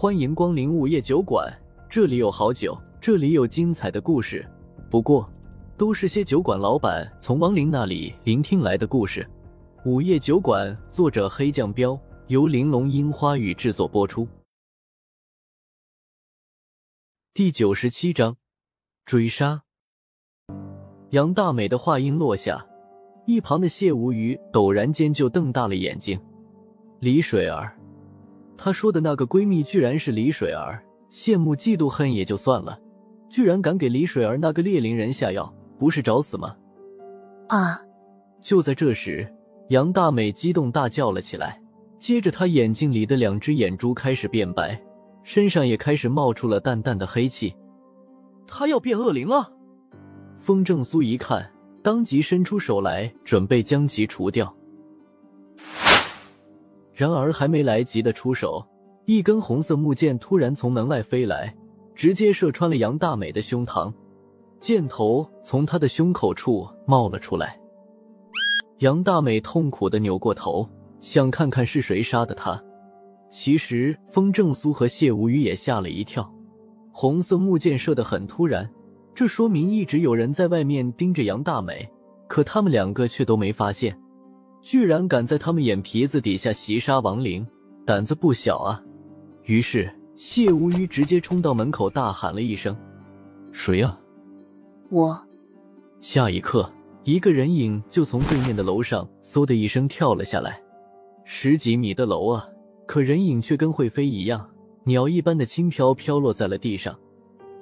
欢迎光临午夜酒馆，这里有好酒，这里有精彩的故事。不过，都是些酒馆老板从亡灵那里聆听来的故事。午夜酒馆，作者黑酱标，由玲珑樱花雨制作播出。第九十七章，追杀。杨大美的话音落下，一旁的谢无鱼陡然间就瞪大了眼睛。李水儿，她说的那个闺蜜居然是李水儿，羡慕嫉妒恨也就算了，居然敢给李水儿那个猎灵人下药，不是找死吗？啊！就在这时，杨大美激动大叫了起来，接着她眼睛里的两只眼珠开始变白。身上也开始冒出了淡淡的黑气，她要变恶灵了。风正苏一看，当即伸出手来，准备将其除掉。然而还没来及的出手，一根红色木剑突然从门外飞来，直接射穿了杨大美的胸膛，箭头从她的胸口处冒了出来。杨大美痛苦的扭过头，想看看是谁杀的她。其实，风正苏和谢无鱼也吓了一跳。红色木剑射得很突然，这说明一直有人在外面盯着杨大美，可他们两个却都没发现。居然敢在他们眼皮子底下袭杀亡灵，胆子不小啊！于是，谢无鱼直接冲到门口，大喊了一声：“谁啊？”我。下一刻，一个人影就从对面的楼上嗖的一声跳了下来，十几米的楼啊！可人影却跟会飞一样，鸟一般的轻飘飘落在了地上。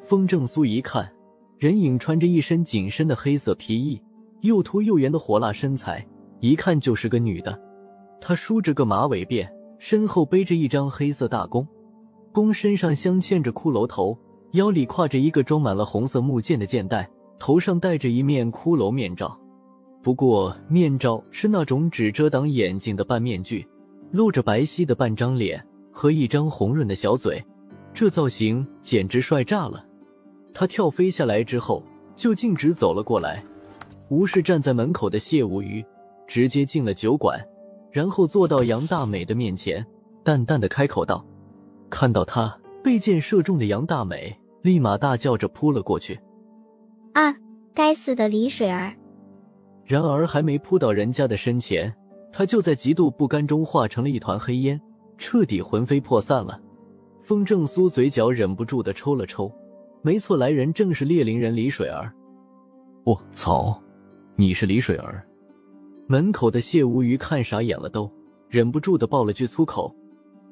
风正苏一看，人影穿着一身紧身的黑色皮衣，又凸又圆的火辣身材，一看就是个女的。她梳着个马尾辫，身后背着一张黑色大弓，弓身上镶嵌着骷髅头，腰里挎着一个装满了红色木剑的剑袋，头上戴着一面骷髅面罩。不过面罩是那种只遮挡眼睛的半面具。露着白皙的半张脸和一张红润的小嘴，这造型简直帅炸了。他跳飞下来之后，就径直走了过来，无视站在门口的谢无鱼，直接进了酒馆，然后坐到杨大美的面前，淡淡的开口道：“看到他被箭射中的杨大美，立马大叫着扑了过去。啊，该死的李水儿！”然而还没扑到人家的身前。他就在极度不甘中化成了一团黑烟，彻底魂飞魄散了。风正苏嘴角忍不住的抽了抽，没错，来人正是猎灵人李水儿。我操，你是李水儿？门口的谢无鱼看傻眼了，都忍不住的爆了句粗口。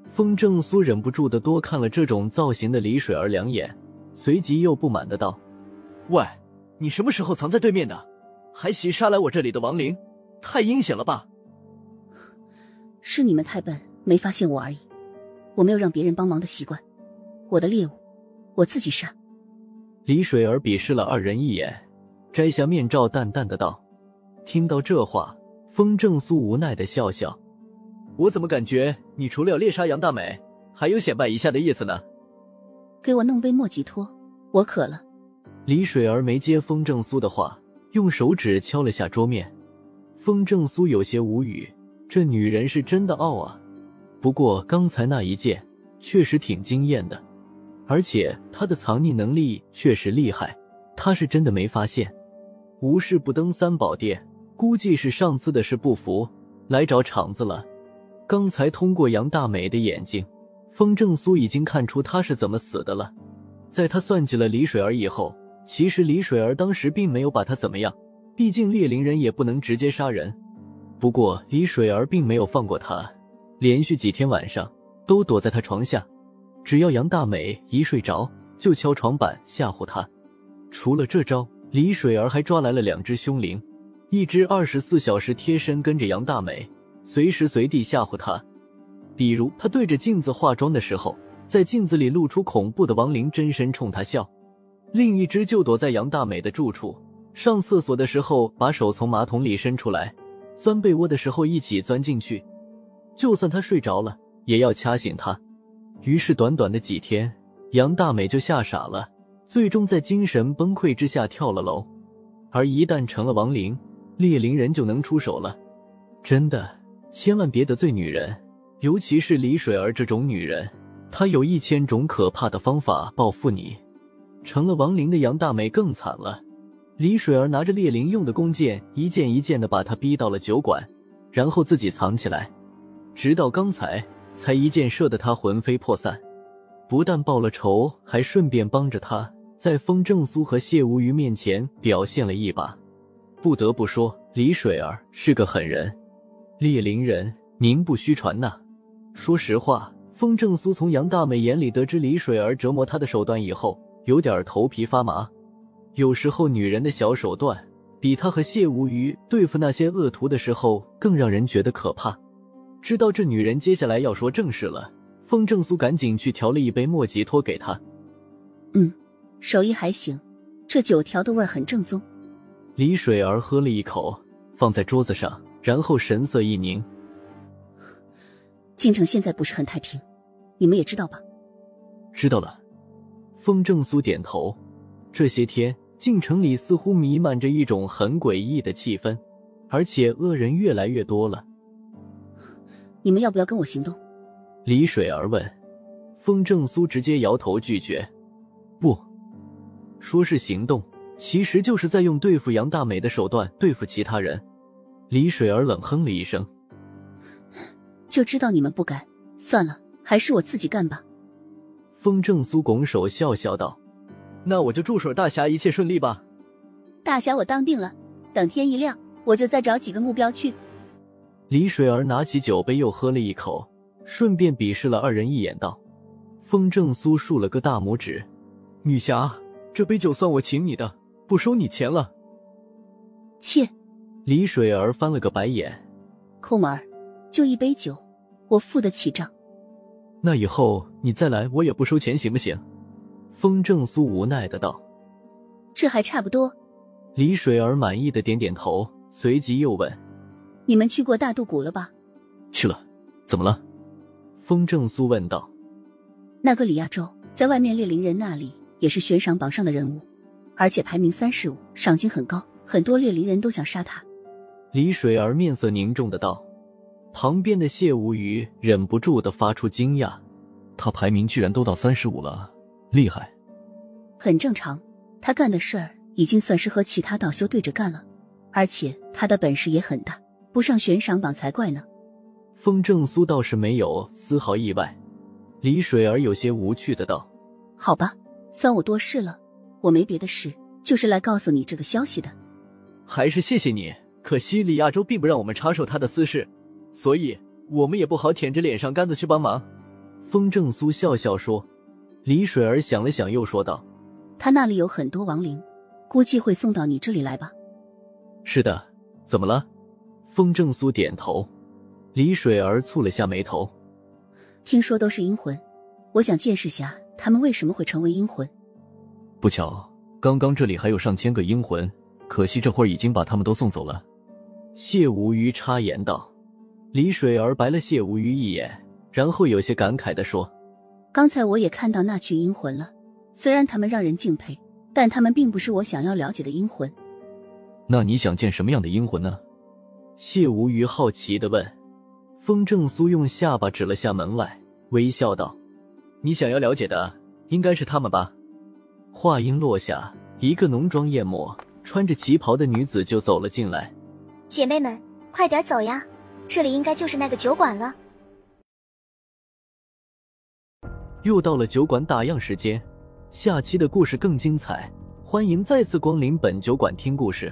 风正苏忍不住的多看了这种造型的李水儿两眼，随即又不满的道：“喂，你什么时候藏在对面的？还袭杀来我这里的亡灵，太阴险了吧！”是你们太笨，没发现我而已。我没有让别人帮忙的习惯，我的猎物我自己杀。李水儿鄙视了二人一眼，摘下面罩，淡淡的道：“听到这话，风正苏无奈的笑笑。我怎么感觉你除了要猎杀杨大美，还有显摆一下的意思呢？”给我弄杯莫吉托，我渴了。李水儿没接风正苏的话，用手指敲了下桌面。风正苏有些无语。这女人是真的傲啊！不过刚才那一剑确实挺惊艳的，而且她的藏匿能力确实厉害。她是真的没发现，无事不登三宝殿，估计是上次的事不服，来找场子了。刚才通过杨大美的眼睛，风正苏已经看出她是怎么死的了。在他算计了李水儿以后，其实李水儿当时并没有把他怎么样，毕竟猎灵人也不能直接杀人。不过李水儿并没有放过他，连续几天晚上都躲在他床下，只要杨大美一睡着，就敲床板吓唬他。除了这招，李水儿还抓来了两只凶灵，一只二十四小时贴身跟着杨大美，随时随地吓唬她。比如她对着镜子化妆的时候，在镜子里露出恐怖的亡灵真身冲她笑；另一只就躲在杨大美的住处，上厕所的时候把手从马桶里伸出来。钻被窝的时候一起钻进去，就算她睡着了，也要掐醒她。于是短短的几天，杨大美就吓傻了，最终在精神崩溃之下跳了楼。而一旦成了亡灵，猎灵人就能出手了。真的，千万别得罪女人，尤其是李水儿这种女人，她有一千种可怕的方法报复你。成了亡灵的杨大美更惨了。李水儿拿着猎灵用的弓箭，一箭一箭的把他逼到了酒馆，然后自己藏起来，直到刚才才一箭射得他魂飞魄散。不但报了仇，还顺便帮着他在风正苏和谢无虞面前表现了一把。不得不说，李水儿是个狠人。猎灵人名不虚传呐。说实话，风正苏从杨大美眼里得知李水儿折磨他的手段以后，有点头皮发麻。有时候，女人的小手段比他和谢无虞对付那些恶徒的时候更让人觉得可怕。知道这女人接下来要说正事了，风正苏赶紧去调了一杯莫吉托给她。嗯，手艺还行，这酒调的味儿很正宗。李水儿喝了一口，放在桌子上，然后神色一凝。京城现在不是很太平，你们也知道吧？知道了。风正苏点头。这些天。京城里似乎弥漫着一种很诡异的气氛，而且恶人越来越多了。你们要不要跟我行动？李水儿问。风正苏直接摇头拒绝。不，说是行动，其实就是在用对付杨大美的手段对付其他人。李水儿冷哼了一声。就知道你们不敢，算了，还是我自己干吧。风正苏拱手笑笑道。那我就祝水大侠一切顺利吧。大侠，我当定了。等天一亮，我就再找几个目标去。李水儿拿起酒杯又喝了一口，顺便鄙视了二人一眼，道：“风正苏竖了个大拇指，女侠，这杯酒算我请你的，不收你钱了。”切！李水儿翻了个白眼，抠门儿，就一杯酒，我付得起账。那以后你再来，我也不收钱，行不行？风正苏无奈的道：“这还差不多。”李水儿满意的点点头，随即又问：“你们去过大渡谷了吧？”“去了。”“怎么了？”风正苏问道。“那个李亚洲在外面猎灵人那里也是悬赏榜上的人物，而且排名三十五，赏金很高，很多猎灵人都想杀他。”李水儿面色凝重的道。旁边的谢无虞忍不住的发出惊讶：“他排名居然都到三十五了。”厉害，很正常。他干的事儿已经算是和其他道修对着干了，而且他的本事也很大，不上悬赏榜才怪呢。风正苏倒是没有丝毫意外。李水儿有些无趣的道：“好吧，算我多事了。我没别的事，就是来告诉你这个消息的。还是谢谢你。可惜李亚洲并不让我们插手他的私事，所以我们也不好舔着脸上杆子去帮忙。”风正苏笑笑说。李水儿想了想，又说道：“他那里有很多亡灵，估计会送到你这里来吧？”“是的，怎么了？”风正苏点头。李水儿蹙了下眉头：“听说都是阴魂，我想见识下他们为什么会成为阴魂。”“不巧，刚刚这里还有上千个阴魂，可惜这会儿已经把他们都送走了。”谢无虞插言道。李水儿白了谢无虞一眼，然后有些感慨的说。刚才我也看到那群阴魂了，虽然他们让人敬佩，但他们并不是我想要了解的阴魂。那你想见什么样的阴魂呢？谢无虞好奇的问。风正苏用下巴指了下门外，微笑道：“你想要了解的，应该是他们吧？”话音落下，一个浓妆艳抹、穿着旗袍的女子就走了进来。姐妹们，快点走呀，这里应该就是那个酒馆了。又到了酒馆打烊时间，下期的故事更精彩，欢迎再次光临本酒馆听故事。